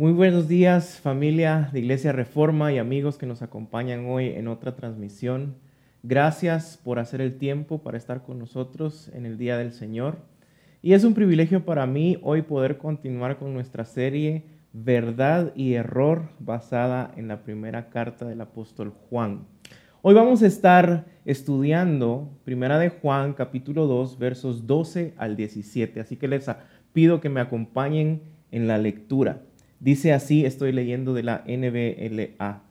Muy buenos días familia de Iglesia Reforma y amigos que nos acompañan hoy en otra transmisión. Gracias por hacer el tiempo para estar con nosotros en el Día del Señor. Y es un privilegio para mí hoy poder continuar con nuestra serie Verdad y Error basada en la primera carta del apóstol Juan. Hoy vamos a estar estudiando Primera de Juan capítulo 2 versos 12 al 17, así que les pido que me acompañen en la lectura. Dice así, estoy leyendo de la NBLA.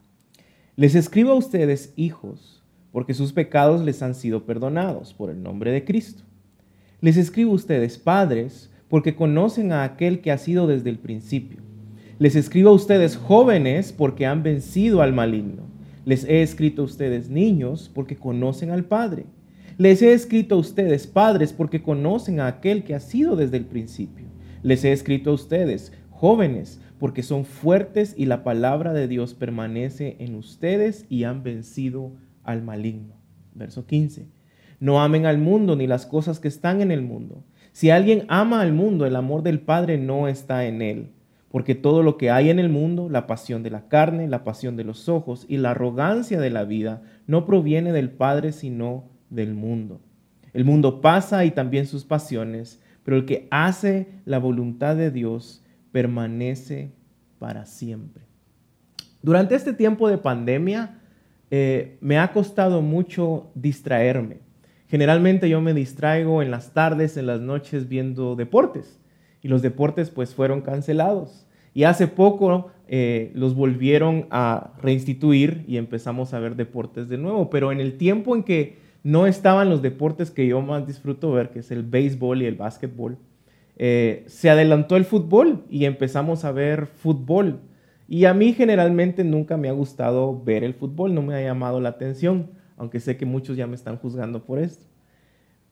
Les escribo a ustedes, hijos, porque sus pecados les han sido perdonados por el nombre de Cristo. Les escribo a ustedes, padres, porque conocen a aquel que ha sido desde el principio. Les escribo a ustedes, jóvenes, porque han vencido al maligno. Les he escrito a ustedes, niños, porque conocen al Padre. Les he escrito a ustedes, padres, porque conocen a aquel que ha sido desde el principio. Les he escrito a ustedes, jóvenes, porque son fuertes y la palabra de Dios permanece en ustedes y han vencido al maligno. Verso 15. No amen al mundo ni las cosas que están en el mundo. Si alguien ama al mundo, el amor del Padre no está en él. Porque todo lo que hay en el mundo, la pasión de la carne, la pasión de los ojos y la arrogancia de la vida, no proviene del Padre, sino del mundo. El mundo pasa y también sus pasiones, pero el que hace la voluntad de Dios permanece para siempre. Durante este tiempo de pandemia eh, me ha costado mucho distraerme. Generalmente yo me distraigo en las tardes, en las noches viendo deportes y los deportes pues fueron cancelados. Y hace poco eh, los volvieron a reinstituir y empezamos a ver deportes de nuevo. Pero en el tiempo en que no estaban los deportes que yo más disfruto ver, que es el béisbol y el básquetbol, eh, se adelantó el fútbol y empezamos a ver fútbol. Y a mí generalmente nunca me ha gustado ver el fútbol, no me ha llamado la atención, aunque sé que muchos ya me están juzgando por esto.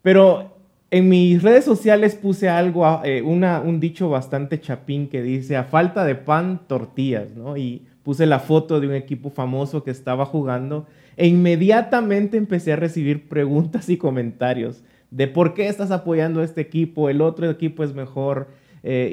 Pero en mis redes sociales puse algo, eh, un dicho bastante chapín que dice, a falta de pan, tortillas, ¿no? Y puse la foto de un equipo famoso que estaba jugando e inmediatamente empecé a recibir preguntas y comentarios de por qué estás apoyando este equipo, el otro equipo es mejor. Eh,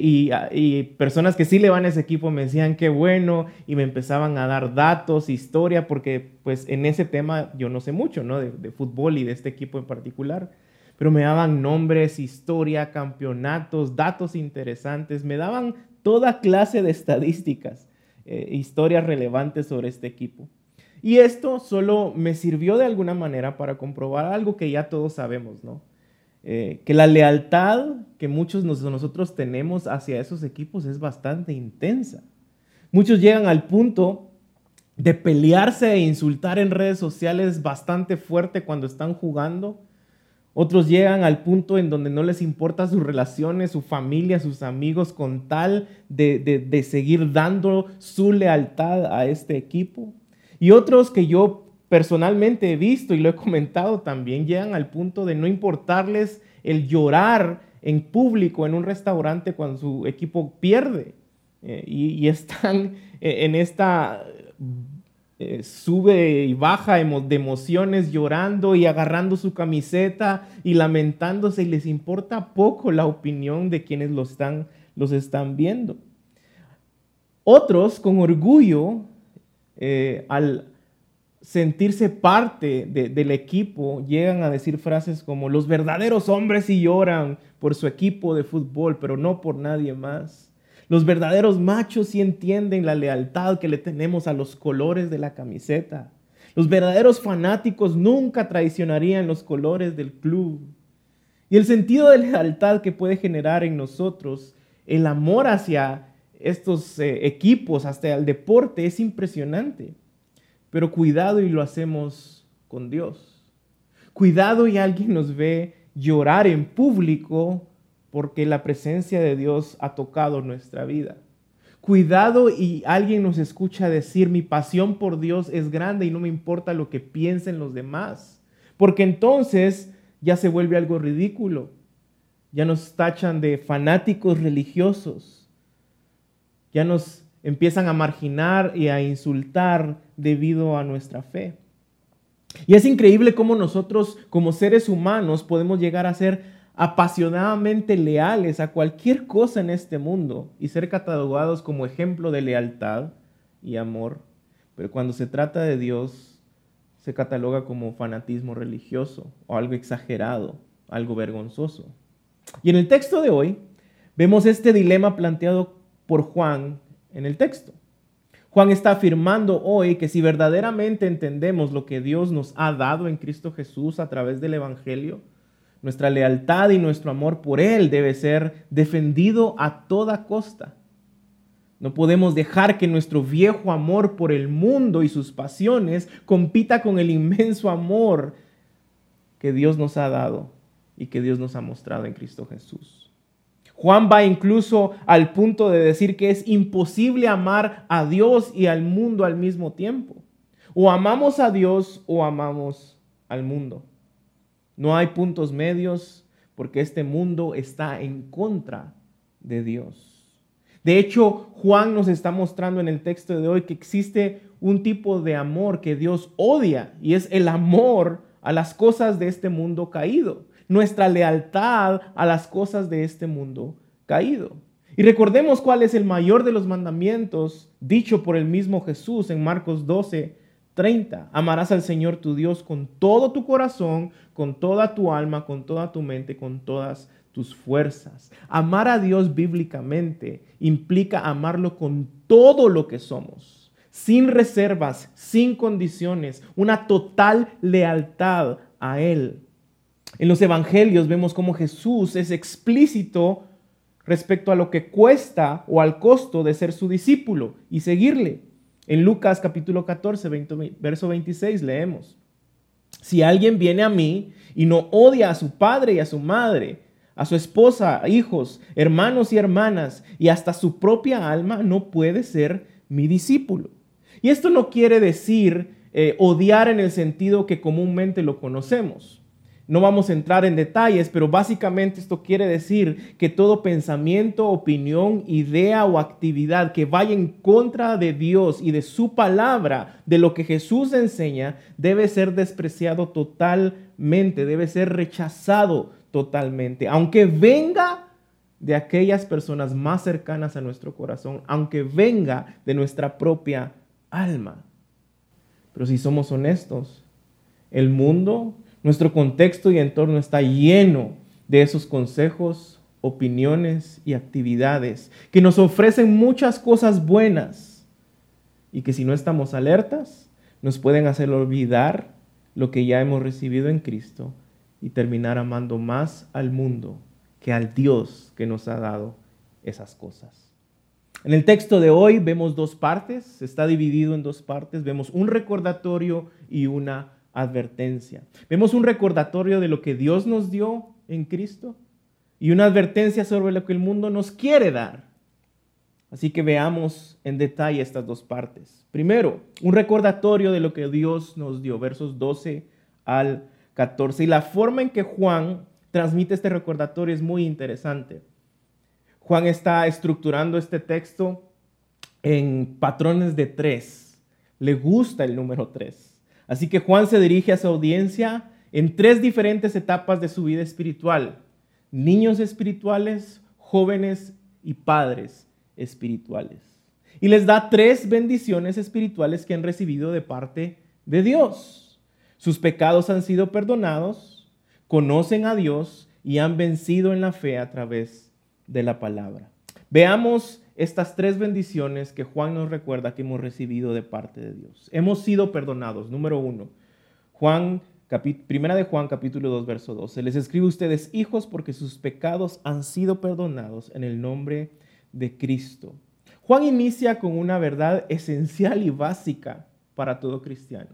y, personas que sí le van a ese equipo me decían qué bueno y me empezaban a dar datos, historia, porque pues en ese tema yo no sé mucho, ¿no? De, fútbol y de este equipo en particular. Pero me daban nombres, historia, campeonatos, datos interesantes, me daban toda clase de estadísticas, eh, historias relevantes sobre este equipo. Y esto solo me sirvió de alguna manera para comprobar algo que ya todos sabemos, ¿no? Eh, que la lealtad que muchos de nosotros tenemos hacia esos equipos es bastante intensa. Muchos llegan al punto de pelearse e insultar en redes sociales bastante fuerte cuando están jugando. Otros llegan al punto en donde no les importa sus relaciones, su familia, sus amigos, con tal de, de seguir dando su lealtad a este equipo. Y otros que yo personalmente he visto y lo he comentado también llegan al punto de no importarles el llorar en público en un restaurante cuando su equipo pierde. Eh, y, están en esta eh, sube y baja de emociones, llorando y agarrando su camiseta y lamentándose y les importa poco la opinión de quienes los están, los están viendo. Otros con orgullo eh, al sentirse parte del equipo, llegan a decir frases como, los verdaderos hombres lloran por su equipo de fútbol, pero no por nadie más. Los verdaderos machos sí entienden la lealtad que le tenemos a los colores de la camiseta. Los verdaderos fanáticos nunca traicionarían los colores del club. Y el sentido de lealtad que puede generar en nosotros el amor hacia estos eh, equipos, hasta el deporte, es impresionante. Pero cuidado y lo hacemos con Dios. Cuidado y alguien nos ve llorar en público porque la presencia de Dios ha tocado nuestra vida. Cuidado y alguien nos escucha decir, mi pasión por Dios es grande y no me importa lo que piensen los demás. Porque entonces ya se vuelve algo ridículo. Ya nos tachan de fanáticos religiosos ya nos empiezan a marginar y a insultar debido a nuestra fe. Y es increíble cómo nosotros como seres humanos podemos llegar a ser apasionadamente leales a cualquier cosa en este mundo y ser catalogados como ejemplo de lealtad y amor. Pero cuando se trata de Dios, se cataloga como fanatismo religioso o algo exagerado, algo vergonzoso. Y en el texto de hoy vemos este dilema planteado por Juan en el texto. Juan está afirmando hoy que si verdaderamente entendemos lo que Dios nos ha dado en Cristo Jesús a través del Evangelio, nuestra lealtad y nuestro amor por Él debe ser defendido a toda costa. No podemos dejar que nuestro viejo amor por el mundo y sus pasiones compita con el inmenso amor que Dios nos ha dado y que Dios nos ha mostrado en Cristo Jesús. Juan va incluso al punto de decir que es imposible amar a Dios y al mundo al mismo tiempo. O amamos a Dios o amamos al mundo. No hay puntos medios porque este mundo está en contra de Dios. De hecho, Juan nos está mostrando en el texto de hoy que existe un tipo de amor que Dios odia y es el amor a las cosas de este mundo caído nuestra lealtad a las cosas de este mundo caído. Y recordemos cuál es el mayor de los mandamientos dicho por el mismo Jesús en Marcos 12, 30. Amarás al Señor tu Dios con todo tu corazón, con toda tu alma, con toda tu mente, con todas tus fuerzas. Amar a Dios bíblicamente implica amarlo con todo lo que somos, sin reservas, sin condiciones, una total lealtad a Él. En los evangelios vemos cómo Jesús es explícito respecto a lo que cuesta o al costo de ser su discípulo y seguirle. En Lucas capítulo 14, verso 26 leemos, si alguien viene a mí y no odia a su padre y a su madre, a su esposa, hijos, hermanos y hermanas y hasta su propia alma, no puede ser mi discípulo. Y esto no quiere decir eh, odiar en el sentido que comúnmente lo conocemos. No vamos a entrar en detalles, pero básicamente esto quiere decir que todo pensamiento, opinión, idea o actividad que vaya en contra de Dios y de su palabra, de lo que Jesús enseña, debe ser despreciado totalmente, debe ser rechazado totalmente, aunque venga de aquellas personas más cercanas a nuestro corazón, aunque venga de nuestra propia alma. Pero si somos honestos, el mundo nuestro contexto y entorno está lleno de esos consejos, opiniones y actividades que nos ofrecen muchas cosas buenas y que si no estamos alertas nos pueden hacer olvidar lo que ya hemos recibido en Cristo y terminar amando más al mundo que al Dios que nos ha dado esas cosas. En el texto de hoy vemos dos partes, está dividido en dos partes, vemos un recordatorio y una advertencia. Vemos un recordatorio de lo que Dios nos dio en Cristo y una advertencia sobre lo que el mundo nos quiere dar. Así que veamos en detalle estas dos partes. Primero, un recordatorio de lo que Dios nos dio, versos 12 al 14. Y la forma en que Juan transmite este recordatorio es muy interesante. Juan está estructurando este texto en patrones de tres. Le gusta el número tres. Así que Juan se dirige a su audiencia en tres diferentes etapas de su vida espiritual. Niños espirituales, jóvenes y padres espirituales. Y les da tres bendiciones espirituales que han recibido de parte de Dios. Sus pecados han sido perdonados, conocen a Dios y han vencido en la fe a través de la palabra. Veamos estas tres bendiciones que Juan nos recuerda que hemos recibido de parte de Dios. Hemos sido perdonados. Número uno, Juan, primera de Juan capítulo 2, verso 12. Les escribe a ustedes hijos porque sus pecados han sido perdonados en el nombre de Cristo. Juan inicia con una verdad esencial y básica para todo cristiano.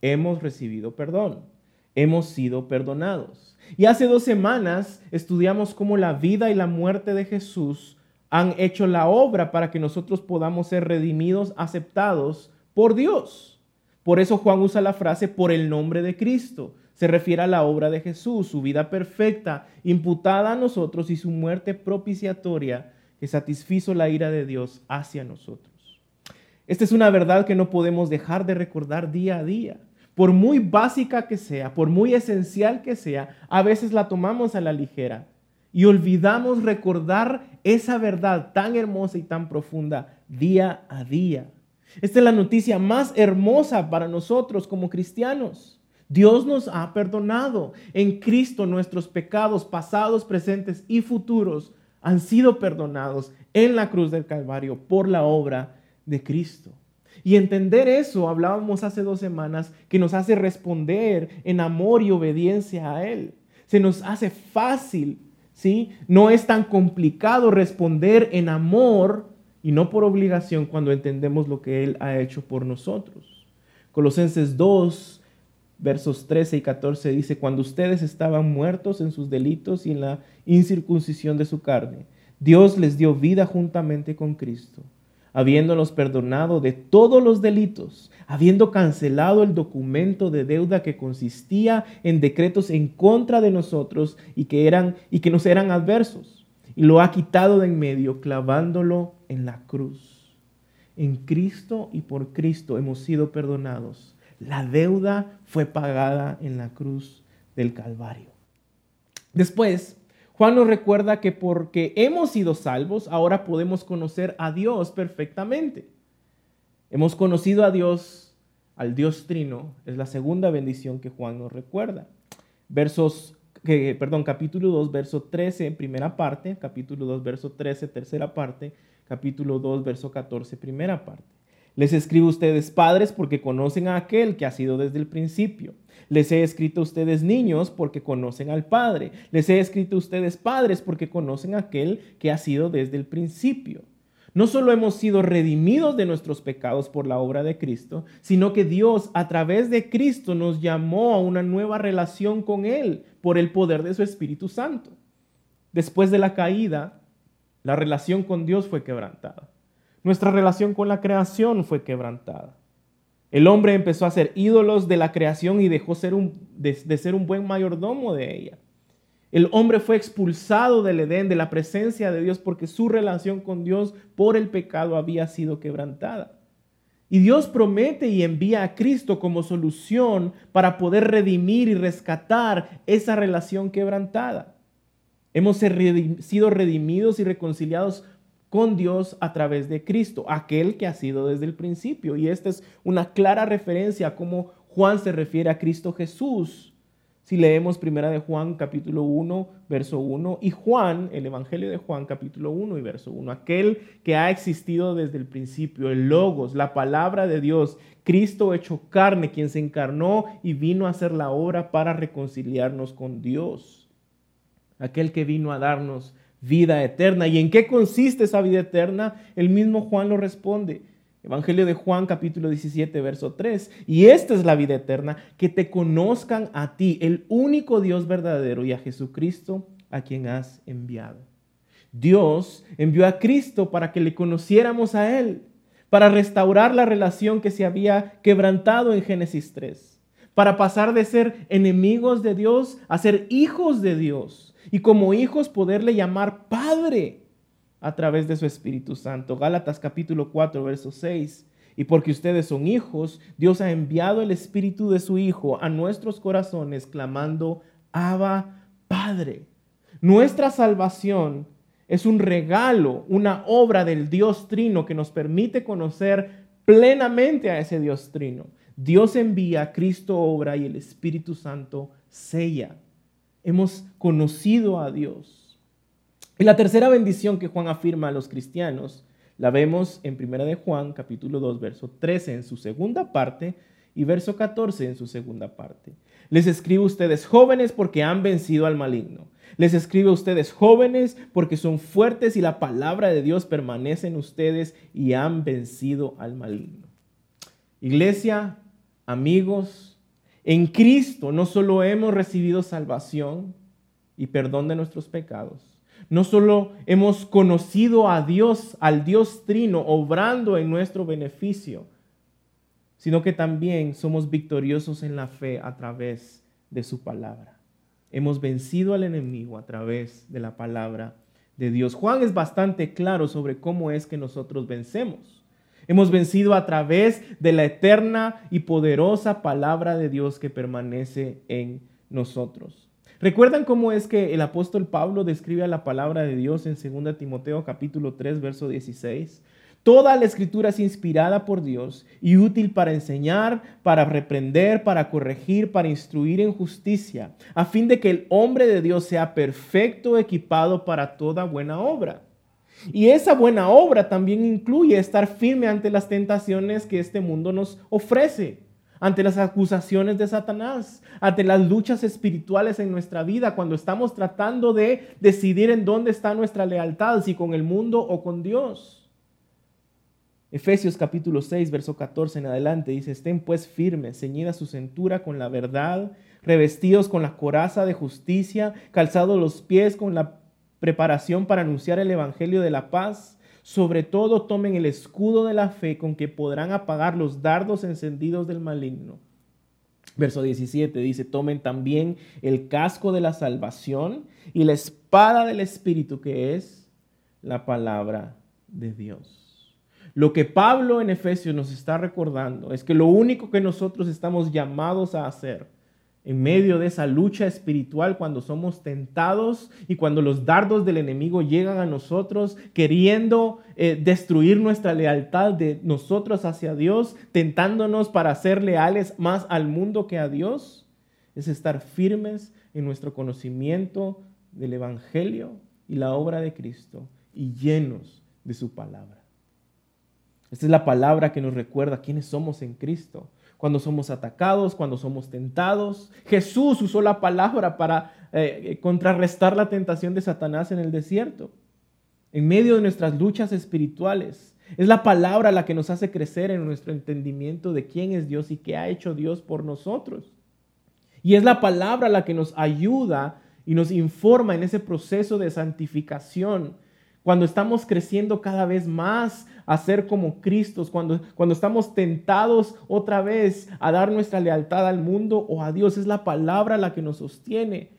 Hemos recibido perdón. Hemos sido perdonados. Y hace dos semanas estudiamos cómo la vida y la muerte de Jesús han hecho la obra para que nosotros podamos ser redimidos, aceptados por Dios. Por eso Juan usa la frase por el nombre de Cristo. Se refiere a la obra de Jesús, su vida perfecta, imputada a nosotros y su muerte propiciatoria que satisfizo la ira de Dios hacia nosotros. Esta es una verdad que no podemos dejar de recordar día a día, por muy básica que sea, por muy esencial que sea, a veces la tomamos a la ligera y olvidamos recordar esa verdad tan hermosa y tan profunda día a día. Esta es la noticia más hermosa para nosotros como cristianos. Dios nos ha perdonado. En Cristo nuestros pecados pasados, presentes y futuros han sido perdonados en la cruz del Calvario por la obra de Cristo. Y entender eso, hablábamos hace dos semanas, que nos hace responder en amor y obediencia a Él. Se nos hace fácil, ¿sí? No es tan complicado responder en amor y no por obligación cuando entendemos lo que Él ha hecho por nosotros. Colosenses 2, versos 13 y 14 dice, cuando ustedes estaban muertos en sus delitos y en la incircuncisión de su carne, Dios les dio vida juntamente con Cristo habiéndonos perdonado de todos los delitos, habiendo cancelado el documento de deuda que consistía en decretos en contra de nosotros y que eran y que nos eran adversos, y lo ha quitado de en medio clavándolo en la cruz. En Cristo y por Cristo hemos sido perdonados. La deuda fue pagada en la cruz del Calvario. Después, Juan nos recuerda que porque hemos sido salvos, ahora podemos conocer a Dios perfectamente. Hemos conocido a Dios, al Dios Trino, es la segunda bendición que Juan nos recuerda. Versos, perdón, capítulo 2, verso 13, primera parte, capítulo 2, verso 13, tercera parte, capítulo 2, verso 14, primera parte. Les escribo a ustedes padres porque conocen a aquel que ha sido desde el principio. Les he escrito a ustedes niños porque conocen al Padre. Les he escrito a ustedes padres porque conocen a aquel que ha sido desde el principio. No solo hemos sido redimidos de nuestros pecados por la obra de Cristo, sino que Dios a través de Cristo nos llamó a una nueva relación con Él por el poder de su Espíritu Santo. Después de la caída, la relación con Dios fue quebrantada. Nuestra relación con la creación fue quebrantada. El hombre empezó a ser ídolos de la creación y dejó de ser un buen mayordomo de ella. El hombre fue expulsado del Edén, de la presencia de Dios, porque su relación con Dios por el pecado había sido quebrantada. Y Dios promete y envía a Cristo como solución para poder redimir y rescatar esa relación quebrantada. Hemos sido redimidos y reconciliados con Dios a través de Cristo, aquel que ha sido desde el principio. Y esta es una clara referencia a cómo Juan se refiere a Cristo Jesús. Si leemos primera de Juan capítulo 1, verso 1, y Juan, el Evangelio de Juan capítulo 1 y verso 1, aquel que ha existido desde el principio, el Logos, la palabra de Dios, Cristo hecho carne, quien se encarnó y vino a hacer la obra para reconciliarnos con Dios. Aquel que vino a darnos vida eterna. ¿Y en qué consiste esa vida eterna? El mismo Juan lo responde. Evangelio de Juan capítulo 17, verso 3. Y esta es la vida eterna, que te conozcan a ti, el único Dios verdadero, y a Jesucristo, a quien has enviado. Dios envió a Cristo para que le conociéramos a Él, para restaurar la relación que se había quebrantado en Génesis 3, para pasar de ser enemigos de Dios a ser hijos de Dios y como hijos poderle llamar Padre a través de su Espíritu Santo. Gálatas capítulo 4, verso 6. Y porque ustedes son hijos, Dios ha enviado el Espíritu de su Hijo a nuestros corazones clamando, Abba, Padre. Nuestra salvación es un regalo, una obra del Dios Trino que nos permite conocer plenamente a ese Dios Trino. Dios envía, Cristo obra y el Espíritu Santo sella hemos conocido a Dios. Y la tercera bendición que Juan afirma a los cristianos la vemos en 1 de Juan capítulo 2 verso 13 en su segunda parte y verso 14 en su segunda parte. Les escribo a ustedes jóvenes porque han vencido al maligno. Les escribo a ustedes jóvenes porque son fuertes y la palabra de Dios permanece en ustedes y han vencido al maligno. Iglesia, amigos, en Cristo no solo hemos recibido salvación y perdón de nuestros pecados, no solo hemos conocido a Dios, al Dios Trino, obrando en nuestro beneficio, sino que también somos victoriosos en la fe a través de su palabra. Hemos vencido al enemigo a través de la palabra de Dios. Juan es bastante claro sobre cómo es que nosotros vencemos. Hemos vencido a través de la eterna y poderosa palabra de Dios que permanece en nosotros. ¿Recuerdan cómo es que el apóstol Pablo describe a la palabra de Dios en 2 Timoteo capítulo 3 verso 16? Toda la escritura es inspirada por Dios y útil para enseñar, para reprender, para corregir, para instruir en justicia, a fin de que el hombre de Dios sea perfecto, equipado para toda buena obra. Y esa buena obra también incluye estar firme ante las tentaciones que este mundo nos ofrece, ante las acusaciones de Satanás, ante las luchas espirituales en nuestra vida, cuando estamos tratando de decidir en dónde está nuestra lealtad, si con el mundo o con Dios. Efesios capítulo 6, verso 14 en adelante dice, estén pues firmes, ceñida su cintura con la verdad, revestidos con la coraza de justicia, calzados los pies con la preparación para anunciar el Evangelio de la paz. Sobre todo tomen el escudo de la fe con que podrán apagar los dardos encendidos del maligno. Verso 17 dice, tomen también el casco de la salvación y la espada del Espíritu que es la palabra de Dios. Lo que Pablo en Efesios nos está recordando es que lo único que nosotros estamos llamados a hacer en medio de esa lucha espiritual cuando somos tentados y cuando los dardos del enemigo llegan a nosotros queriendo eh, destruir nuestra lealtad de nosotros hacia Dios, tentándonos para ser leales más al mundo que a Dios, es estar firmes en nuestro conocimiento del Evangelio y la obra de Cristo y llenos de su palabra. Esta es la palabra que nos recuerda quiénes somos en Cristo. Cuando somos atacados, cuando somos tentados. Jesús usó la palabra para eh, contrarrestar la tentación de Satanás en el desierto. En medio de nuestras luchas espirituales. Es la palabra la que nos hace crecer en nuestro entendimiento de quién es Dios y qué ha hecho Dios por nosotros. Y es la palabra la que nos ayuda y nos informa en ese proceso de santificación cuando estamos creciendo cada vez más a ser como Cristo, cuando, cuando estamos tentados otra vez a dar nuestra lealtad al mundo o a Dios, es la palabra la que nos sostiene.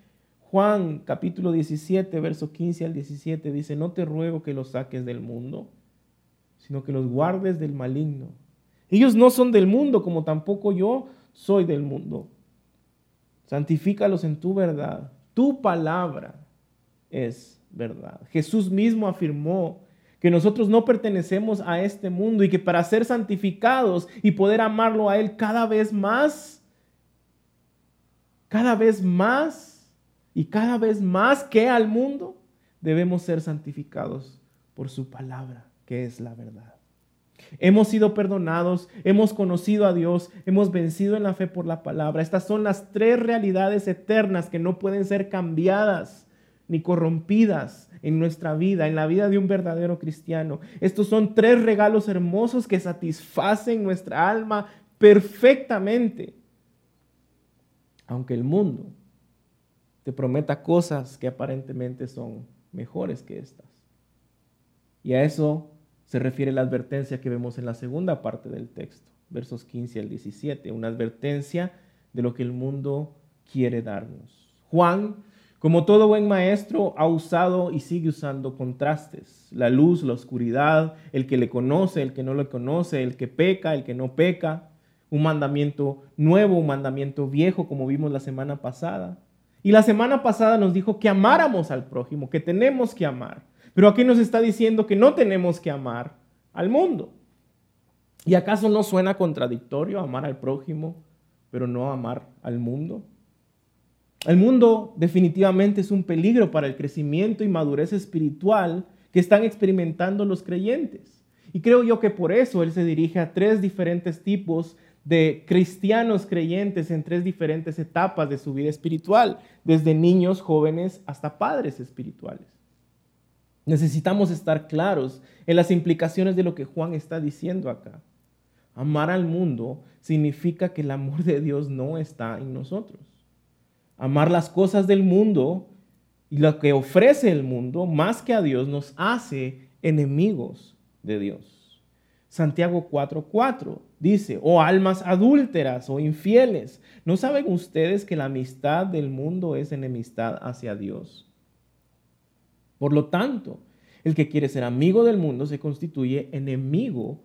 Juan capítulo 17, verso 15 al 17 dice, no te ruego que los saques del mundo, sino que los guardes del maligno. Ellos no son del mundo, como tampoco yo soy del mundo. Santifícalos en tu verdad. Tu palabra es verdad. Jesús mismo afirmó que nosotros no pertenecemos a este mundo y que para ser santificados y poder amarlo a Él cada vez más, cada vez más y cada vez más que al mundo, debemos ser santificados por su palabra, que es la verdad. Hemos sido perdonados, hemos conocido a Dios, hemos vencido en la fe por la palabra. Estas son las tres realidades eternas que no pueden ser cambiadas ni corrompidas en nuestra vida, en la vida de un verdadero cristiano. Estos son tres regalos hermosos que satisfacen nuestra alma perfectamente. Aunque el mundo te prometa cosas que aparentemente son mejores que estas. Y a eso se refiere la advertencia que vemos en la segunda parte del texto, versos 15 al 17, una advertencia de lo que el mundo quiere darnos. Juan como todo buen maestro, ha usado y sigue usando contrastes. La luz, la oscuridad, el que le conoce, el que no le conoce, el que peca, el que no peca. Un mandamiento nuevo, un mandamiento viejo, como vimos la semana pasada. Y la semana pasada nos dijo que amáramos al prójimo, que tenemos que amar. Pero aquí nos está diciendo que no tenemos que amar al mundo. ¿Y acaso no suena contradictorio amar al prójimo, pero no amar al mundo? El mundo definitivamente es un peligro para el crecimiento y madurez espiritual que están experimentando los creyentes. Y creo yo que por eso Él se dirige a tres diferentes tipos de cristianos creyentes en tres diferentes etapas de su vida espiritual, desde niños, jóvenes hasta padres espirituales. Necesitamos estar claros en las implicaciones de lo que Juan está diciendo acá. Amar al mundo significa que el amor de Dios no está en nosotros amar las cosas del mundo y lo que ofrece el mundo más que a Dios nos hace enemigos de Dios. Santiago 4:4 dice, oh almas adúlteras o infieles, ¿no saben ustedes que la amistad del mundo es enemistad hacia Dios? Por lo tanto, el que quiere ser amigo del mundo se constituye enemigo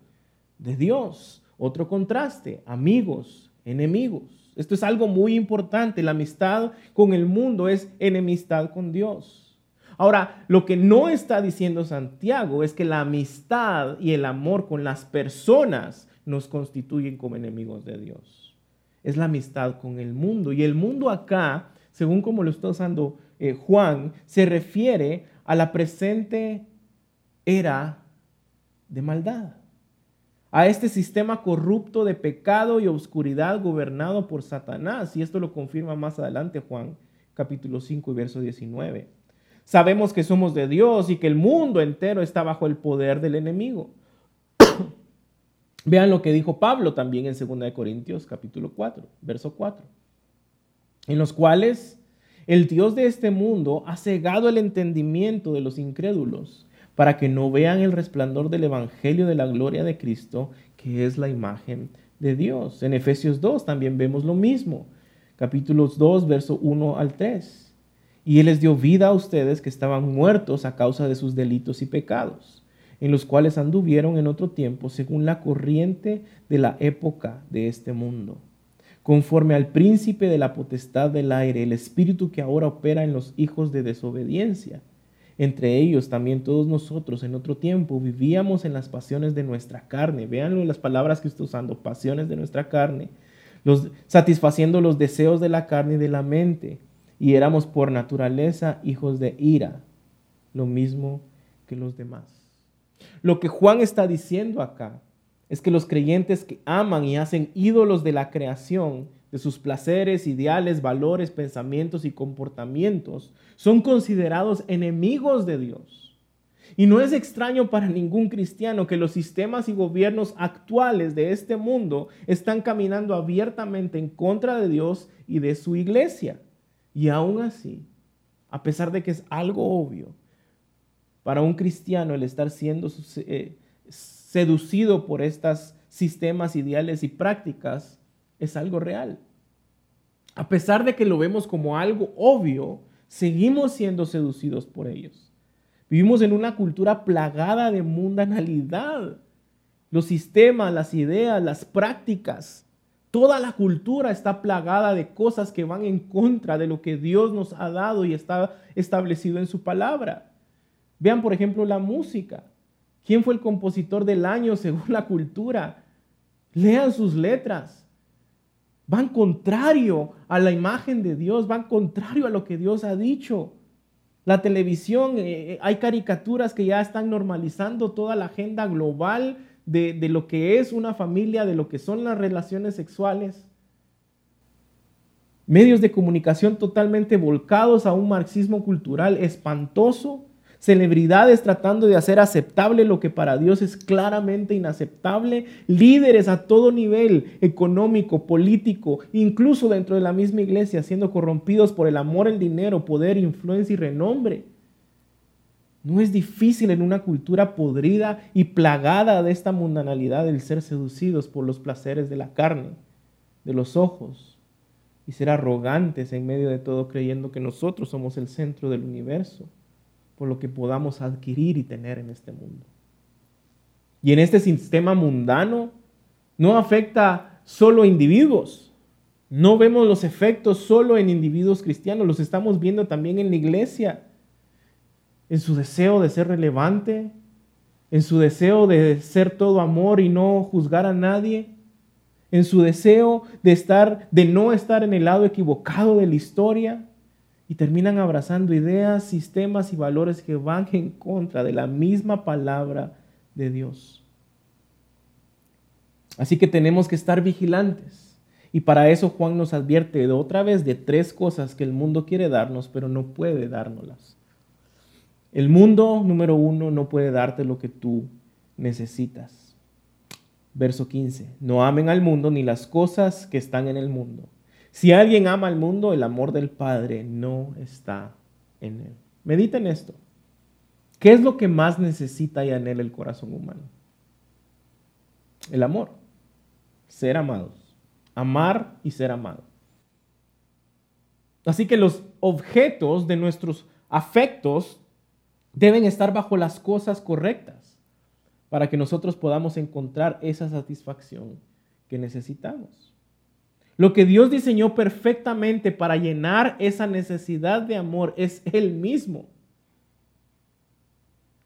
de Dios. Otro contraste, amigos, enemigos. Esto es algo muy importante. La amistad con el mundo es enemistad con Dios. Ahora, lo que no está diciendo Santiago es que la amistad y el amor con las personas nos constituyen como enemigos de Dios. Es la amistad con el mundo. Y el mundo acá, según como lo está usando eh, Juan, se refiere a la presente era de maldad, a este sistema corrupto de pecado y oscuridad gobernado por Satanás. Y esto lo confirma más adelante Juan capítulo 5 y verso 19. Sabemos que somos de Dios y que el mundo entero está bajo el poder del enemigo. Vean lo que dijo Pablo también en 2 Corintios capítulo 4, verso 4, en los cuales el Dios de este mundo ha cegado el entendimiento de los incrédulos para que no vean el resplandor del Evangelio de la gloria de Cristo, que es la imagen de Dios. En Efesios 2 también vemos lo mismo, capítulos 2, verso 1 al 3. Y Él les dio vida a ustedes que estaban muertos a causa de sus delitos y pecados, en los cuales anduvieron en otro tiempo según la corriente de la época de este mundo conforme al príncipe de la potestad del aire, el espíritu que ahora opera en los hijos de desobediencia. Entre ellos también todos nosotros en otro tiempo vivíamos en las pasiones de nuestra carne. Vean las palabras que estoy usando, pasiones de nuestra carne, satisfaciendo los deseos de la carne y de la mente. Y éramos por naturaleza hijos de ira, lo mismo que los demás. Lo que Juan está diciendo acá es que los creyentes que aman y hacen ídolos de la creación, de sus placeres, ideales, valores, pensamientos y comportamientos, son considerados enemigos de Dios. Y no es extraño para ningún cristiano que los sistemas y gobiernos actuales de este mundo están caminando abiertamente en contra de Dios y de su iglesia. Y aún así, a pesar de que es algo obvio, para un cristiano el estar siendo eh, seducido por estos sistemas, ideales y prácticas, es algo real. A pesar de que lo vemos como algo obvio, seguimos siendo seducidos por ellos. Vivimos en una cultura plagada de mundanalidad. Los sistemas, las ideas, las prácticas, toda la cultura está plagada de cosas que van en contra de lo que Dios nos ha dado y está establecido en su palabra. Vean, por ejemplo, la música. ¿Quién fue el compositor del año según la cultura? Lean sus letras. Van contrario a la imagen de Dios, van contrario a lo que Dios ha dicho. La televisión, eh, eh, hay caricaturas que ya están normalizando toda la agenda global de, de lo que es una familia, de lo que son las relaciones sexuales. Medios de comunicación totalmente volcados a un marxismo cultural espantoso celebridades tratando de hacer aceptable lo que para Dios es claramente inaceptable, líderes a todo nivel, económico, político, incluso dentro de la misma iglesia, siendo corrompidos por el amor, el dinero, poder, influencia y renombre. No es difícil en una cultura podrida y plagada de esta mundanalidad el ser seducidos por los placeres de la carne, de los ojos, y ser arrogantes en medio de todo creyendo que nosotros somos el centro del universo por lo que podamos adquirir y tener en este mundo. Y en este sistema mundano no afecta solo a individuos. No vemos los efectos solo en individuos cristianos, los estamos viendo también en la iglesia, en su deseo de ser relevante, en su deseo de ser todo amor y no juzgar a nadie, en su deseo de estar de no estar en el lado equivocado de la historia, y terminan abrazando ideas, sistemas y valores que van en contra de la misma palabra de Dios. Así que tenemos que estar vigilantes. Y para eso Juan nos advierte de otra vez de tres cosas que el mundo quiere darnos, pero no puede dárnoslas. El mundo, número uno, no puede darte lo que tú necesitas. Verso 15. No amen al mundo ni las cosas que están en el mundo. Si alguien ama al mundo, el amor del Padre no está en él. Medita en esto. ¿Qué es lo que más necesita y anhela el corazón humano? El amor. Ser amados. Amar y ser amado. Así que los objetos de nuestros afectos deben estar bajo las cosas correctas. para que nosotros podamos encontrar esa satisfacción que necesitamos. Lo que Dios diseñó perfectamente para llenar esa necesidad de amor es Él mismo.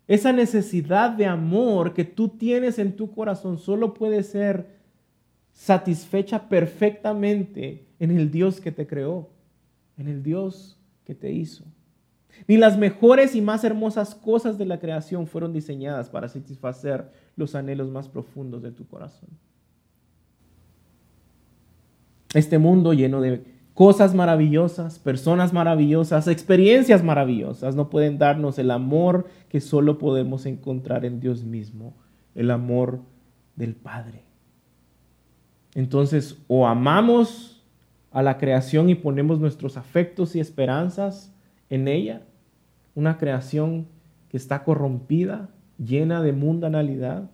Esa necesidad de amor que tú tienes en tu corazón solo puede ser satisfecha perfectamente en el Dios que te creó, en el Dios que te hizo. Ni las mejores y más hermosas cosas de la creación fueron diseñadas para satisfacer los anhelos más profundos de tu corazón. Este mundo lleno de cosas maravillosas, personas maravillosas, experiencias maravillosas, no pueden darnos el amor que solo podemos encontrar en Dios mismo, el amor del Padre. Entonces, o amamos a la creación y ponemos nuestros afectos y esperanzas en ella, una creación que está corrompida, llena de mundanalidad,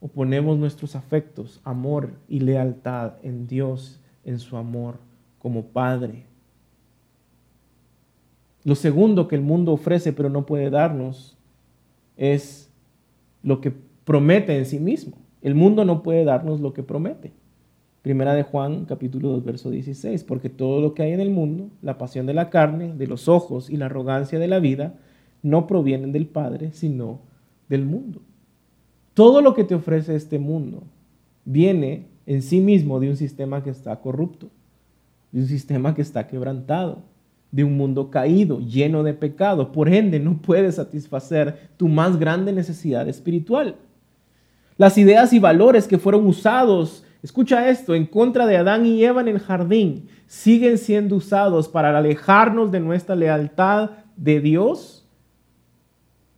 o ponemos nuestros afectos, amor y lealtad en Dios, en su amor como Padre. Lo segundo que el mundo ofrece pero no puede darnos es lo que promete en sí mismo. El mundo no puede darnos lo que promete. Primera de Juan, capítulo 2, verso 16, porque todo lo que hay en el mundo, la pasión de la carne, de los ojos y la arrogancia de la vida, no provienen del Padre, sino del mundo. Todo lo que te ofrece este mundo viene en sí mismo de un sistema que está corrupto, de un sistema que está quebrantado, de un mundo caído, lleno de pecado. Por ende, no puede satisfacer tu más grande necesidad espiritual. Las ideas y valores que fueron usados Escucha esto, en contra de Adán y Eva en el jardín, siguen siendo usados para alejarnos de nuestra lealtad de Dios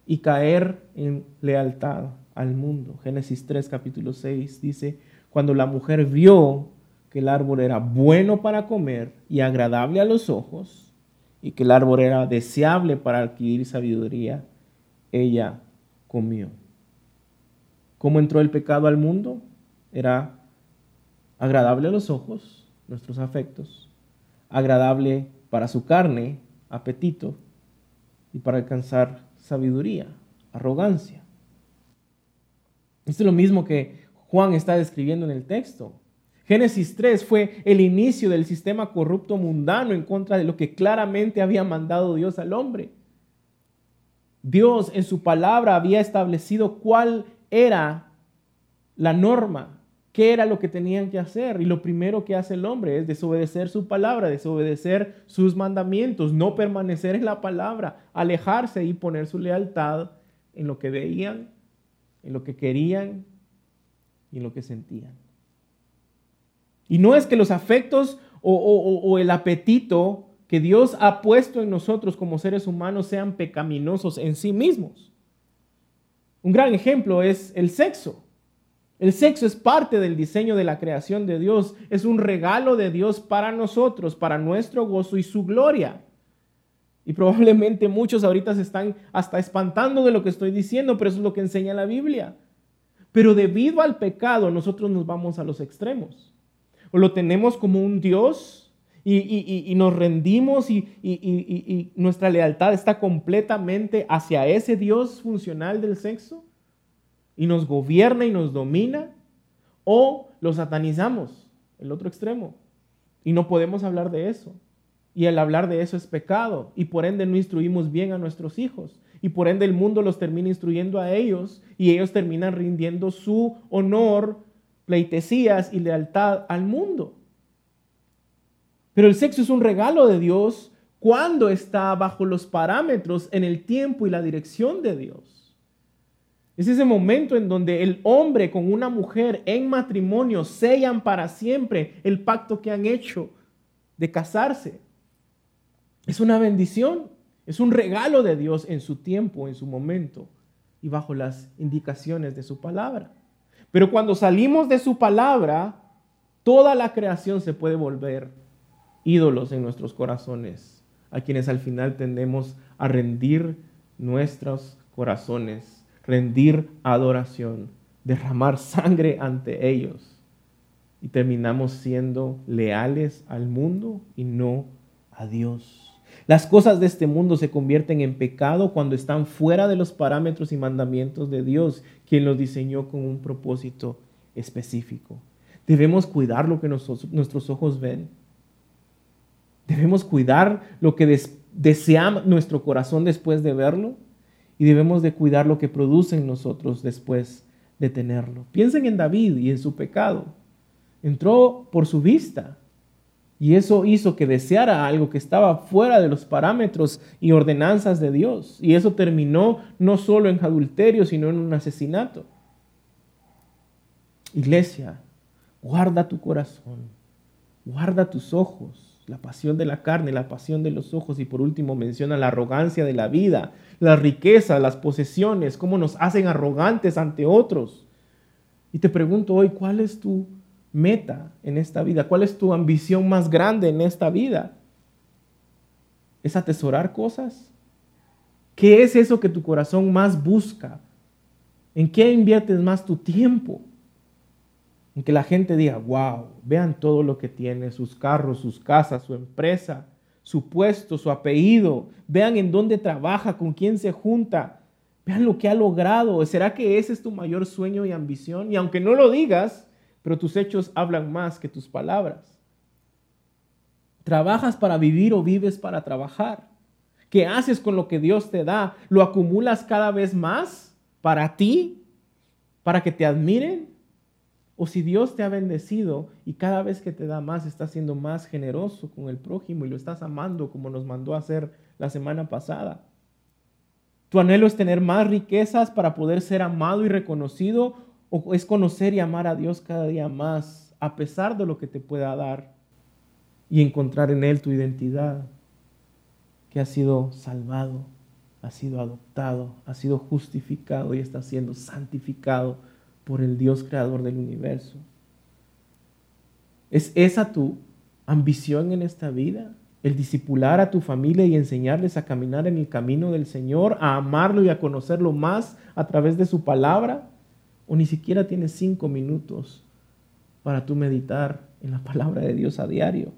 y caer en lealtad al mundo. Génesis 3, capítulo 6 dice, cuando la mujer vio que el árbol era bueno para comer y agradable a los ojos, y que el árbol era deseable para adquirir sabiduría, ella comió. ¿Cómo entró el pecado al mundo? Era agradable a los ojos, nuestros afectos, agradable para su carne, apetito, y para alcanzar sabiduría, arrogancia. Esto es lo mismo que Juan está describiendo en el texto. Génesis 3 fue el inicio del sistema corrupto mundano en contra de lo que claramente había mandado Dios al hombre. Dios en su palabra había establecido cuál era la norma, qué era lo que tenían que hacer. Y lo primero que hace el hombre es desobedecer su palabra, desobedecer sus mandamientos, no permanecer en la palabra, alejarse y poner su lealtad en lo que veían, en lo que querían y lo que sentían. Y no es que los afectos o, el apetito que Dios ha puesto en nosotros como seres humanos sean pecaminosos en sí mismos. Un gran ejemplo es el sexo. El sexo es parte del diseño de la creación de Dios. Es un regalo de Dios para nosotros, para nuestro gozo y su gloria. Y probablemente muchos ahorita se están hasta espantando de lo que estoy diciendo, pero eso es lo que enseña la Biblia. Pero debido al pecado nosotros nos vamos a los extremos. O lo tenemos como un Dios y, nos rendimos y nuestra lealtad está completamente hacia ese Dios funcional del sexo y nos gobierna y nos domina, o lo satanizamos, el otro extremo, y no podemos hablar de eso. Y el hablar de eso es pecado, y por ende no instruimos bien a nuestros hijos, y por ende el mundo los termina instruyendo a ellos, y ellos terminan rindiendo su honor, pleitesías y lealtad al mundo. Pero el sexo es un regalo de Dios cuando está bajo los parámetros en el tiempo y la dirección de Dios. Es ese momento en donde el hombre con una mujer en matrimonio sellan para siempre el pacto que han hecho de casarse. Es una bendición, es un regalo de Dios en su tiempo, en su momento y bajo las indicaciones de su palabra. Pero cuando salimos de su palabra, toda la creación se puede volver ídolos en nuestros corazones, a quienes al final tendemos a rendir nuestros corazones rendir adoración, derramar sangre ante ellos. Y terminamos siendo leales al mundo y no a Dios. Las cosas de este mundo se convierten en pecado cuando están fuera de los parámetros y mandamientos de Dios, quien los diseñó con un propósito específico. Debemos cuidar lo que nuestros ojos ven. Debemos cuidar lo que desea nuestro corazón después de verlo y debemos de cuidar lo que produce nosotros después de tenerlo. Piensen en David y en su pecado. Entró por su vista y eso hizo que deseara algo que estaba fuera de los parámetros y ordenanzas de Dios. Y eso terminó no solo en adulterio, sino en un asesinato. Iglesia, guarda tu corazón, guarda tus ojos, la pasión de la carne, la pasión de los ojos y por último menciona la arrogancia de la vida, la riqueza, las posesiones, cómo nos hacen arrogantes ante otros. Y te pregunto hoy, ¿cuál es tu meta en esta vida? ¿Cuál es tu ambición más grande en esta vida? ¿Es atesorar cosas? ¿Qué es eso que tu corazón más busca? ¿En qué inviertes más tu tiempo? en que la gente diga, wow, vean todo lo que tiene, sus carros, sus casas, su empresa, su puesto, su apellido, vean en dónde trabaja, con quién se junta, vean lo que ha logrado. ¿Será que ese es tu mayor sueño y ambición? Y aunque no lo digas, pero tus hechos hablan más que tus palabras. ¿Trabajas para vivir o vives para trabajar? ¿Qué haces con lo que Dios te da? ¿Lo acumulas cada vez más para ti? ¿Para que te admiren? O si Dios te ha bendecido y cada vez que te da más estás siendo más generoso con el prójimo y lo estás amando como nos mandó a hacer la semana pasada. Tu anhelo es tener más riquezas para poder ser amado y reconocido o es conocer y amar a Dios cada día más a pesar de lo que te pueda dar y encontrar en Él tu identidad que ha sido salvado, ha sido adoptado, ha sido justificado y está siendo santificado por el Dios creador del universo. ¿Es esa tu ambición en esta vida? El discipular a tu familia y enseñarles a caminar en el camino del Señor, a amarlo y a conocerlo más a través de su palabra? ¿O ni siquiera tienes cinco minutos para tú meditar en la palabra de Dios a diario?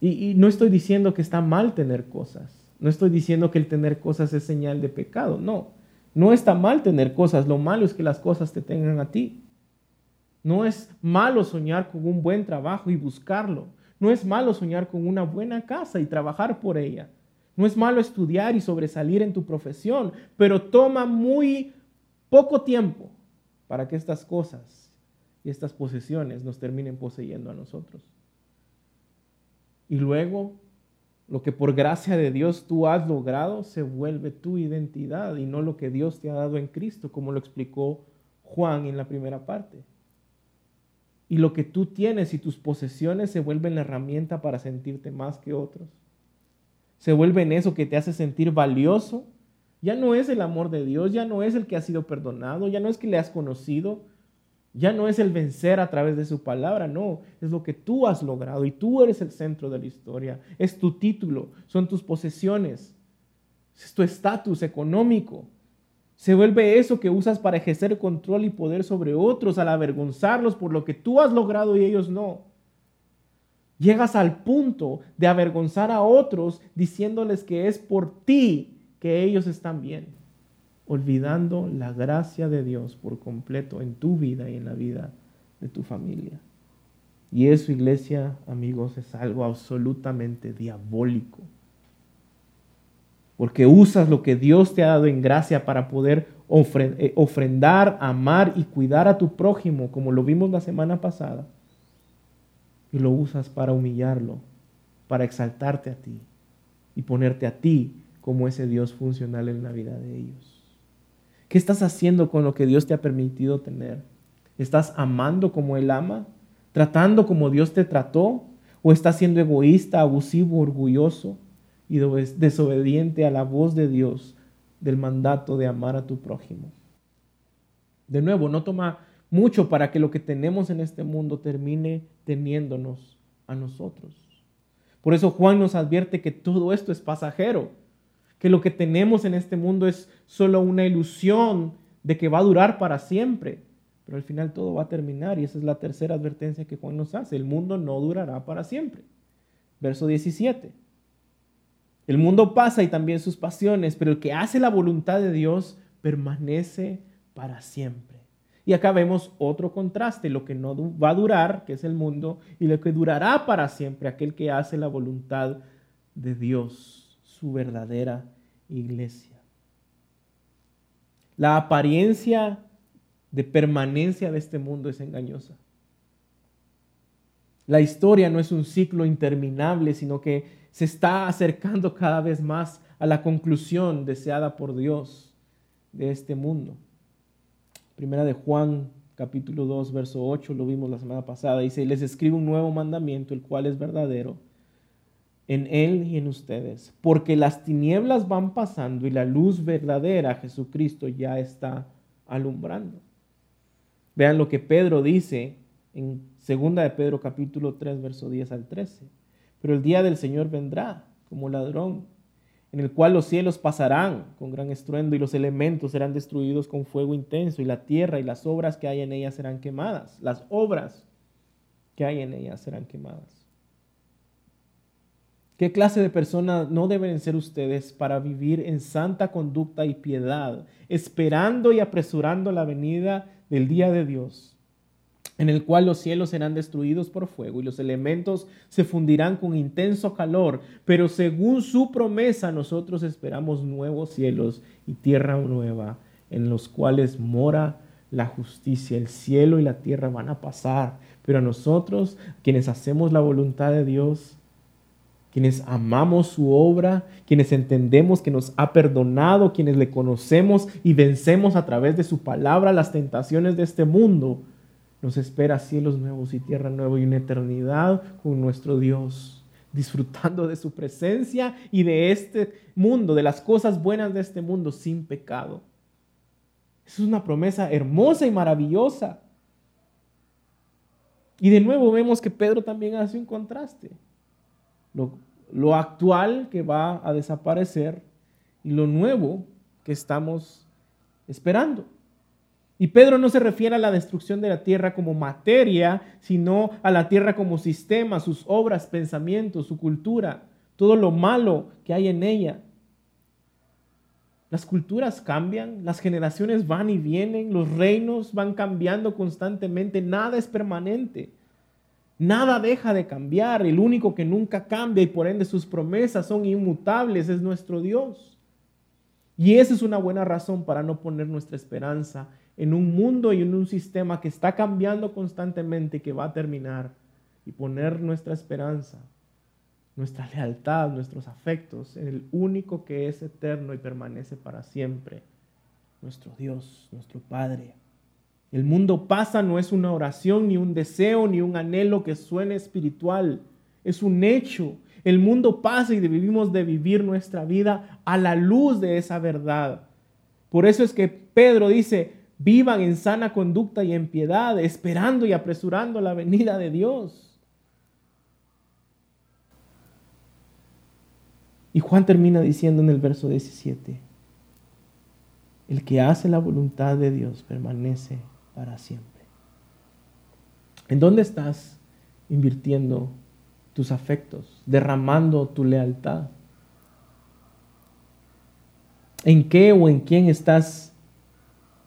Y, y, no estoy diciendo que está mal tener cosas. No estoy diciendo que el tener cosas es señal de pecado. No. No está mal tener cosas, lo malo es que las cosas te tengan a ti. No es malo soñar con un buen trabajo y buscarlo. No es malo soñar con una buena casa y trabajar por ella. No es malo estudiar y sobresalir en tu profesión, pero toma muy poco tiempo para que estas cosas y estas posesiones nos terminen poseyendo a nosotros. Y luego lo que por gracia de Dios tú has logrado se vuelve tu identidad y no lo que Dios te ha dado en Cristo, como lo explicó Juan en la primera parte. Y lo que tú tienes y tus posesiones se vuelven la herramienta para sentirte más que otros. Se vuelven eso que te hace sentir valioso. Ya no es el amor de Dios, ya no es el que ha sido perdonado, ya no es que le has conocido, ya no es el vencer a través de su palabra, no, es lo que tú has logrado y tú eres el centro de la historia. Es tu título, son tus posesiones, es tu estatus económico. Se vuelve eso que usas para ejercer control y poder sobre otros al avergonzarlos por lo que tú has logrado y ellos no. Llegas al punto de avergonzar a otros diciéndoles que es por ti que ellos están bien olvidando la gracia de Dios por completo en tu vida y en la vida de tu familia. Y eso, iglesia, amigos, es algo absolutamente diabólico. Porque usas lo que Dios te ha dado en gracia para poder eh, ofrendar, amar y cuidar a tu prójimo, como lo vimos la semana pasada. Y lo usas para humillarlo, para exaltarte a ti y ponerte a ti como ese Dios funcional en la vida de ellos. ¿Qué estás haciendo con lo que Dios te ha permitido tener? ¿Estás amando como Él ama? ¿Tratando como Dios te trató? ¿O estás siendo egoísta, abusivo, orgulloso y desobediente a la voz de Dios del mandato de amar a tu prójimo? De nuevo, no toma mucho para que lo que tenemos en este mundo termine teniéndonos a nosotros. Por eso Juan nos advierte que todo esto es pasajero que lo que tenemos en este mundo es solo una ilusión de que va a durar para siempre. Pero al final todo va a terminar y esa es la tercera advertencia que Juan nos hace. El mundo no durará para siempre. Verso 17. El mundo pasa y también sus pasiones, pero el que hace la voluntad de Dios permanece para siempre. Y acá vemos otro contraste, lo que no va a durar, que es el mundo, y lo que durará para siempre, aquel que hace la voluntad de Dios, su verdadera iglesia. La apariencia de permanencia de este mundo es engañosa. La historia no es un ciclo interminable, sino que se está acercando cada vez más a la conclusión deseada por Dios de este mundo. Primera de Juan capítulo 2, verso 8, lo vimos la semana pasada, dice, les escribo un nuevo mandamiento, el cual es verdadero en Él y en ustedes, porque las tinieblas van pasando y la luz verdadera, Jesucristo, ya está alumbrando. Vean lo que Pedro dice en segunda de Pedro capítulo 3, verso 10 al 13. Pero el día del Señor vendrá como ladrón, en el cual los cielos pasarán con gran estruendo y los elementos serán destruidos con fuego intenso y la tierra y las obras que hay en ella serán quemadas. Las obras que hay en ella serán quemadas. ¿Qué clase de personas no deben ser ustedes para vivir en santa conducta y piedad, esperando y apresurando la venida del día de Dios? en el cual los cielos serán destruidos por fuego y los elementos se fundirán con intenso calor, pero según su promesa nosotros esperamos nuevos cielos y tierra nueva, en los cuales mora la justicia. El cielo y la tierra van a pasar, pero a nosotros, quienes hacemos la voluntad de Dios, quienes amamos su obra, quienes entendemos que nos ha perdonado, quienes le conocemos y vencemos a través de su palabra las tentaciones de este mundo, nos espera cielos nuevos y tierra nueva y una eternidad con nuestro Dios, disfrutando de su presencia y de este mundo, de las cosas buenas de este mundo sin pecado. Es una promesa hermosa y maravillosa. Y de nuevo vemos que Pedro también hace un contraste. Lo, actual que va a desaparecer y lo nuevo que estamos esperando. Y Pedro no se refiere a la destrucción de la tierra como materia, sino a la tierra como sistema, sus obras, pensamientos, su cultura, todo lo malo que hay en ella. Las culturas cambian, las generaciones van y vienen, los reinos van cambiando constantemente, nada es permanente. Nada deja de cambiar, el único que nunca cambia y por ende sus promesas son inmutables es nuestro Dios. Y esa es una buena razón para no poner nuestra esperanza en un mundo y en un sistema que está cambiando constantemente, que va a terminar, y poner nuestra esperanza, nuestra lealtad, nuestros afectos en el único que es eterno y permanece para siempre, nuestro Dios, nuestro Padre. El mundo pasa no es una oración, ni un deseo, ni un anhelo que suene espiritual, es un hecho. El mundo pasa y debemos de vivir nuestra vida a la luz de esa verdad. Por eso es que Pedro dice, vivan en sana conducta y en piedad, esperando y apresurando la venida de Dios. Y Juan termina diciendo en el verso 17, el que hace la voluntad de Dios permanece para siempre. ¿En dónde estás invirtiendo tus afectos, derramando tu lealtad? ¿En qué o en quién estás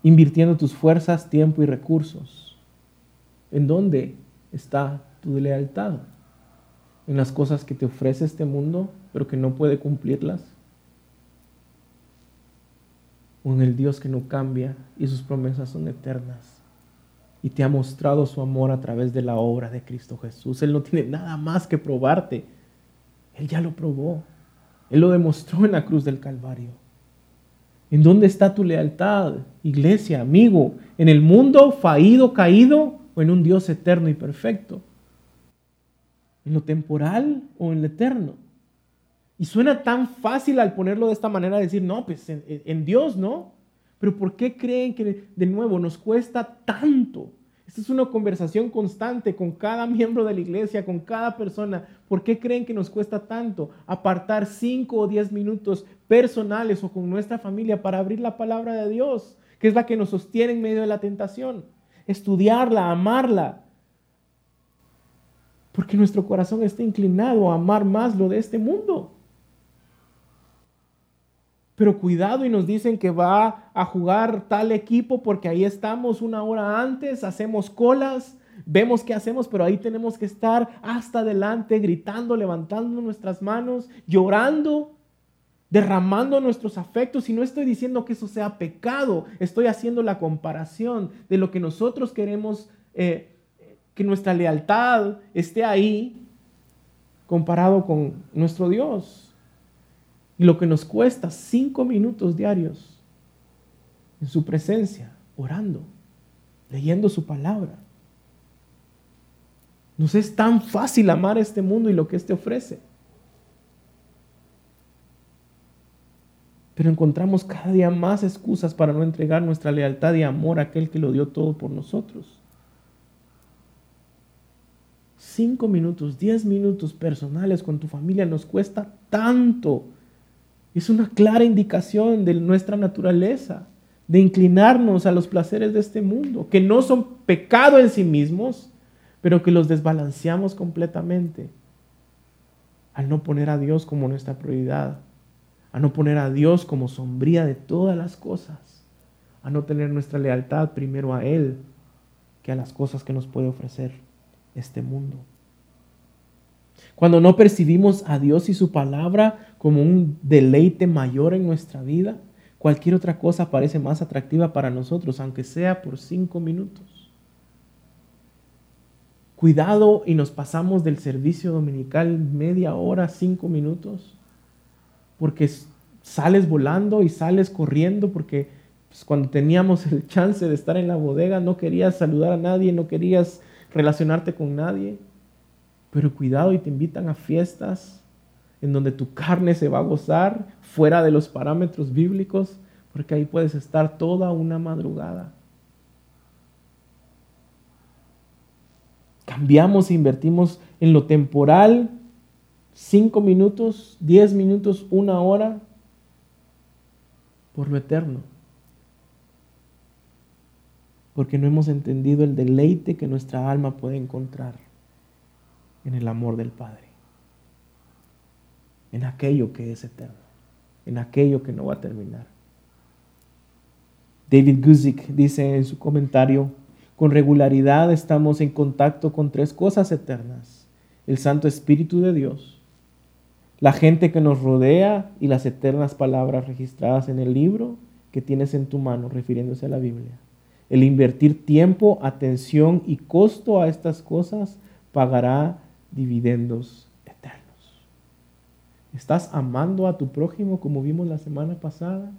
invirtiendo tus fuerzas, tiempo y recursos. ¿En dónde está tu lealtad? ¿En las cosas que te ofrece este mundo, pero que no puede cumplirlas? ¿O en el Dios que no cambia y sus promesas son eternas? Y te ha mostrado su amor a través de la obra de Cristo Jesús. Él no tiene nada más que probarte. Él ya lo probó. Él lo demostró en la cruz del Calvario. ¿En dónde está tu lealtad, iglesia, amigo? ¿En el mundo faído, caído o en un Dios eterno y perfecto? ¿En lo temporal o en lo eterno? Y suena tan fácil al ponerlo de esta manera, decir, no, pues en, en Dios, ¿no? Pero ¿por qué creen que de nuevo nos cuesta tanto esta es una conversación constante con cada miembro de la iglesia, con cada persona. ¿Por qué creen que nos cuesta tanto apartar cinco o diez minutos personales o con nuestra familia para abrir la palabra de Dios, que es la que nos sostiene en medio de la tentación? Estudiarla, amarla. Porque nuestro corazón está inclinado a amar más lo de este mundo. Pero cuidado y nos dicen que va a jugar tal equipo porque ahí estamos una hora antes, hacemos colas, vemos qué hacemos, pero ahí tenemos que estar hasta adelante, gritando, levantando nuestras manos, llorando, derramando nuestros afectos. Y no estoy diciendo que eso sea pecado, estoy haciendo la comparación de lo que nosotros queremos, eh, que nuestra lealtad esté ahí comparado con nuestro Dios. Y lo que nos cuesta cinco minutos diarios en su presencia, orando, leyendo su palabra. Nos es tan fácil amar este mundo y lo que éste ofrece. Pero encontramos cada día más excusas para no entregar nuestra lealtad y amor a aquel que lo dio todo por nosotros. Cinco minutos, diez minutos personales con tu familia nos cuesta tanto es una clara indicación de nuestra naturaleza, de inclinarnos a los placeres de este mundo, que no son pecado en sí mismos, pero que los desbalanceamos completamente al no poner a Dios como nuestra prioridad, a no poner a Dios como sombría de todas las cosas, a no tener nuestra lealtad primero a Él que a las cosas que nos puede ofrecer este mundo. Cuando no percibimos a Dios y su palabra como un deleite mayor en nuestra vida, cualquier otra cosa parece más atractiva para nosotros, aunque sea por cinco minutos. Cuidado y nos pasamos del servicio dominical media hora, cinco minutos, porque sales volando y sales corriendo, porque pues, cuando teníamos el chance de estar en la bodega no querías saludar a nadie, no querías relacionarte con nadie. Pero cuidado y te invitan a fiestas en donde tu carne se va a gozar fuera de los parámetros bíblicos, porque ahí puedes estar toda una madrugada. Cambiamos e invertimos en lo temporal cinco minutos, diez minutos, una hora por lo eterno. Porque no hemos entendido el deleite que nuestra alma puede encontrar en el amor del Padre en aquello que es eterno, en aquello que no va a terminar. David Guzik dice en su comentario, con regularidad estamos en contacto con tres cosas eternas, el Santo Espíritu de Dios, la gente que nos rodea y las eternas palabras registradas en el libro que tienes en tu mano, refiriéndose a la Biblia. El invertir tiempo, atención y costo a estas cosas pagará dividendos ¿Estás amando a tu prójimo como vimos la semana pasada?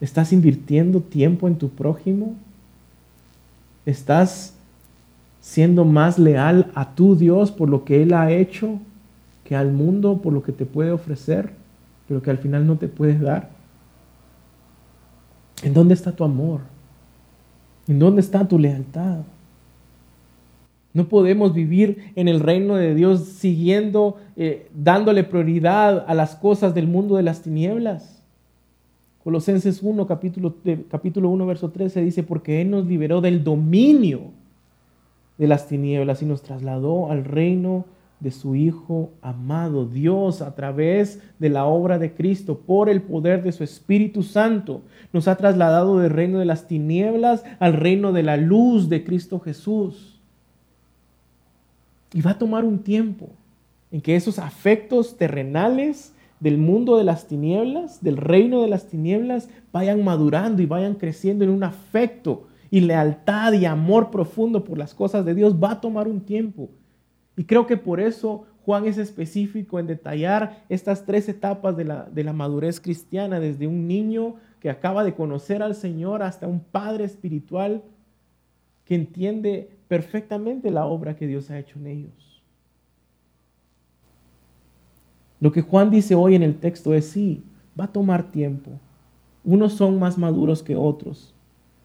¿Estás invirtiendo tiempo en tu prójimo? ¿Estás siendo más leal a tu Dios por lo que Él ha hecho que al mundo por lo que te puede ofrecer, pero que al final no te puedes dar? ¿En dónde está tu amor? ¿En dónde está tu lealtad? No podemos vivir en el reino de Dios siguiendo, eh, dándole prioridad a las cosas del mundo de las tinieblas. Colosenses 1, capítulo, capítulo 1, verso 13 dice, porque Él nos liberó del dominio de las tinieblas y nos trasladó al reino de su Hijo amado. Dios, a través de la obra de Cristo, por el poder de su Espíritu Santo, nos ha trasladado del reino de las tinieblas al reino de la luz de Cristo Jesús. Y va a tomar un tiempo en que esos afectos terrenales del mundo de las tinieblas, del reino de las tinieblas, vayan madurando y vayan creciendo en un afecto y lealtad y amor profundo por las cosas de Dios. Va a tomar un tiempo. Y creo que por eso Juan es específico en detallar estas tres etapas de la, de la madurez cristiana, desde un niño que acaba de conocer al Señor hasta un padre espiritual que entiende perfectamente la obra que Dios ha hecho en ellos. Lo que Juan dice hoy en el texto es sí, va a tomar tiempo. Unos son más maduros que otros,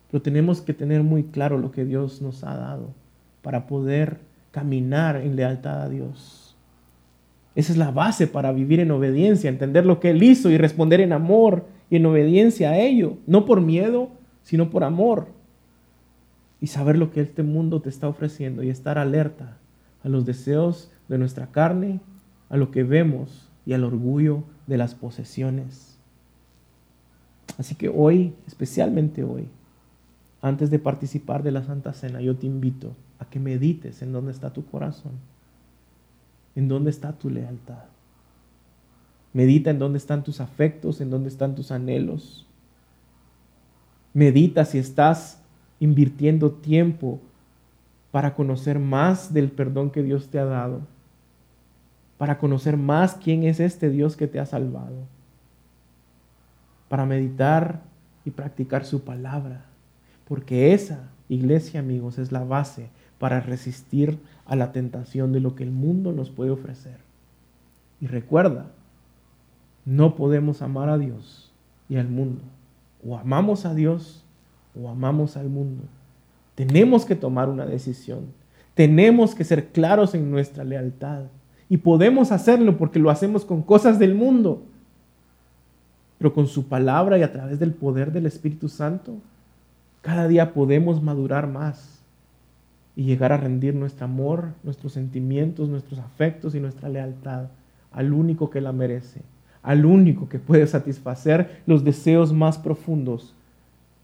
pero tenemos que tener muy claro lo que Dios nos ha dado para poder caminar en lealtad a Dios. Esa es la base para vivir en obediencia, entender lo que Él hizo y responder en amor y en obediencia a ello, no por miedo, sino por amor y saber lo que este mundo te está ofreciendo y estar alerta a los deseos de nuestra carne, a lo que vemos y al orgullo de las posesiones. Así que hoy, especialmente hoy, antes de participar de la Santa Cena, yo te invito a que medites en dónde está tu corazón, en dónde está tu lealtad. Medita en dónde están tus afectos, en dónde están tus anhelos. Medita si estás invirtiendo tiempo para conocer más del perdón que Dios te ha dado, para conocer más quién es este Dios que te ha salvado, para meditar y practicar su palabra, porque esa, iglesia amigos, es la base para resistir a la tentación de lo que el mundo nos puede ofrecer. Y recuerda, no podemos amar a Dios y al mundo. O amamos a Dios o amamos al mundo. Tenemos que tomar una decisión. Tenemos que ser claros en nuestra lealtad. Y podemos hacerlo porque lo hacemos con cosas del mundo. Pero con su palabra y a través del poder del Espíritu Santo, cada día podemos madurar más y llegar a rendir nuestro amor, nuestros sentimientos, nuestros afectos y nuestra lealtad al único que la merece, al único que puede satisfacer los deseos más profundos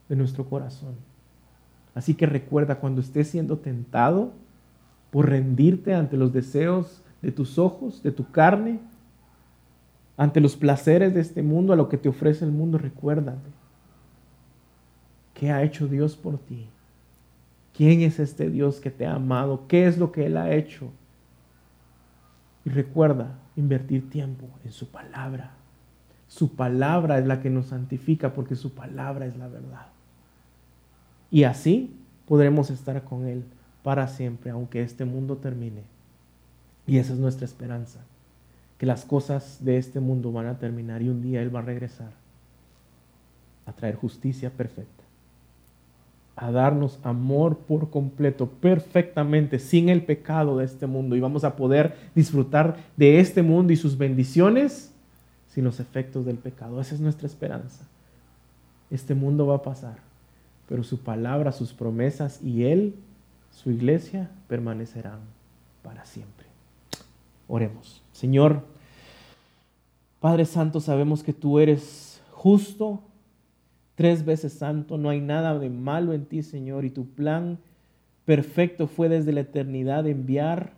de nuestro corazón. Así que recuerda cuando estés siendo tentado por rendirte ante los deseos de tus ojos, de tu carne, ante los placeres de este mundo, a lo que te ofrece el mundo, recuérdate. ¿Qué ha hecho Dios por ti? ¿Quién es este Dios que te ha amado? ¿Qué es lo que Él ha hecho? Y recuerda invertir tiempo en su palabra. Su palabra es la que nos santifica porque su palabra es la verdad. Y así podremos estar con Él para siempre, aunque este mundo termine. Y esa es nuestra esperanza, que las cosas de este mundo van a terminar y un día Él va a regresar a traer justicia perfecta, a darnos amor por completo, perfectamente, sin el pecado de este mundo. Y vamos a poder disfrutar de este mundo y sus bendiciones sin los efectos del pecado. Esa es nuestra esperanza. Este mundo va a pasar pero su palabra, sus promesas y Él, su iglesia, permanecerán para siempre. Oremos. Señor, Padre Santo, sabemos que tú eres justo, tres veces santo, no hay nada de malo en ti, Señor, y tu plan perfecto fue desde la eternidad enviar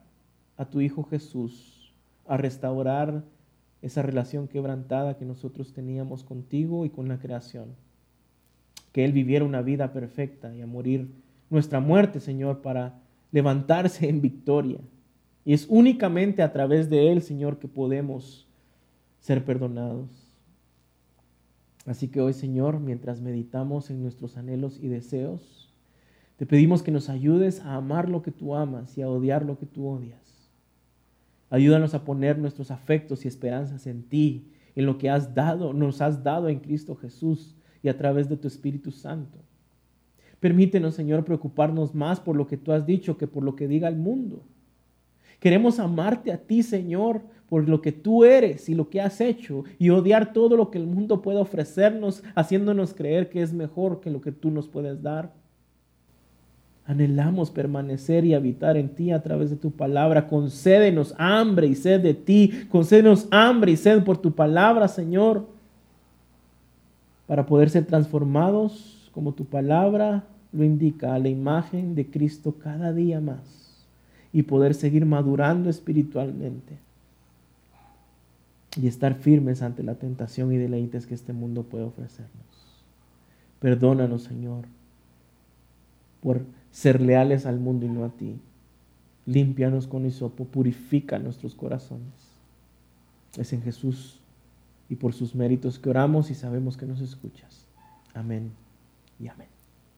a tu Hijo Jesús a restaurar esa relación quebrantada que nosotros teníamos contigo y con la creación que Él viviera una vida perfecta y a morir nuestra muerte, Señor, para levantarse en victoria. Y es únicamente a través de Él, Señor, que podemos ser perdonados. Así que hoy, Señor, mientras meditamos en nuestros anhelos y deseos, te pedimos que nos ayudes a amar lo que tú amas y a odiar lo que tú odias. Ayúdanos a poner nuestros afectos y esperanzas en ti, en lo que has dado, nos has dado en Cristo Jesús y a través de tu Espíritu Santo. Permítenos, Señor, preocuparnos más por lo que tú has dicho que por lo que diga el mundo. Queremos amarte a ti, Señor, por lo que tú eres y lo que has hecho y odiar todo lo que el mundo puede ofrecernos, haciéndonos creer que es mejor que lo que tú nos puedes dar. Anhelamos permanecer y habitar en ti a través de tu palabra. Concédenos hambre y sed de ti. Concédenos hambre y sed por tu palabra, Señor para poder ser transformados como tu palabra lo indica, a la imagen de Cristo cada día más y poder seguir madurando espiritualmente y estar firmes ante la tentación y deleites que este mundo puede ofrecernos. Perdónanos, Señor, por ser leales al mundo y no a ti. Límpianos con hisopo, purifica nuestros corazones. Es en Jesús y por sus méritos que oramos y sabemos que nos escuchas. Amén y amén.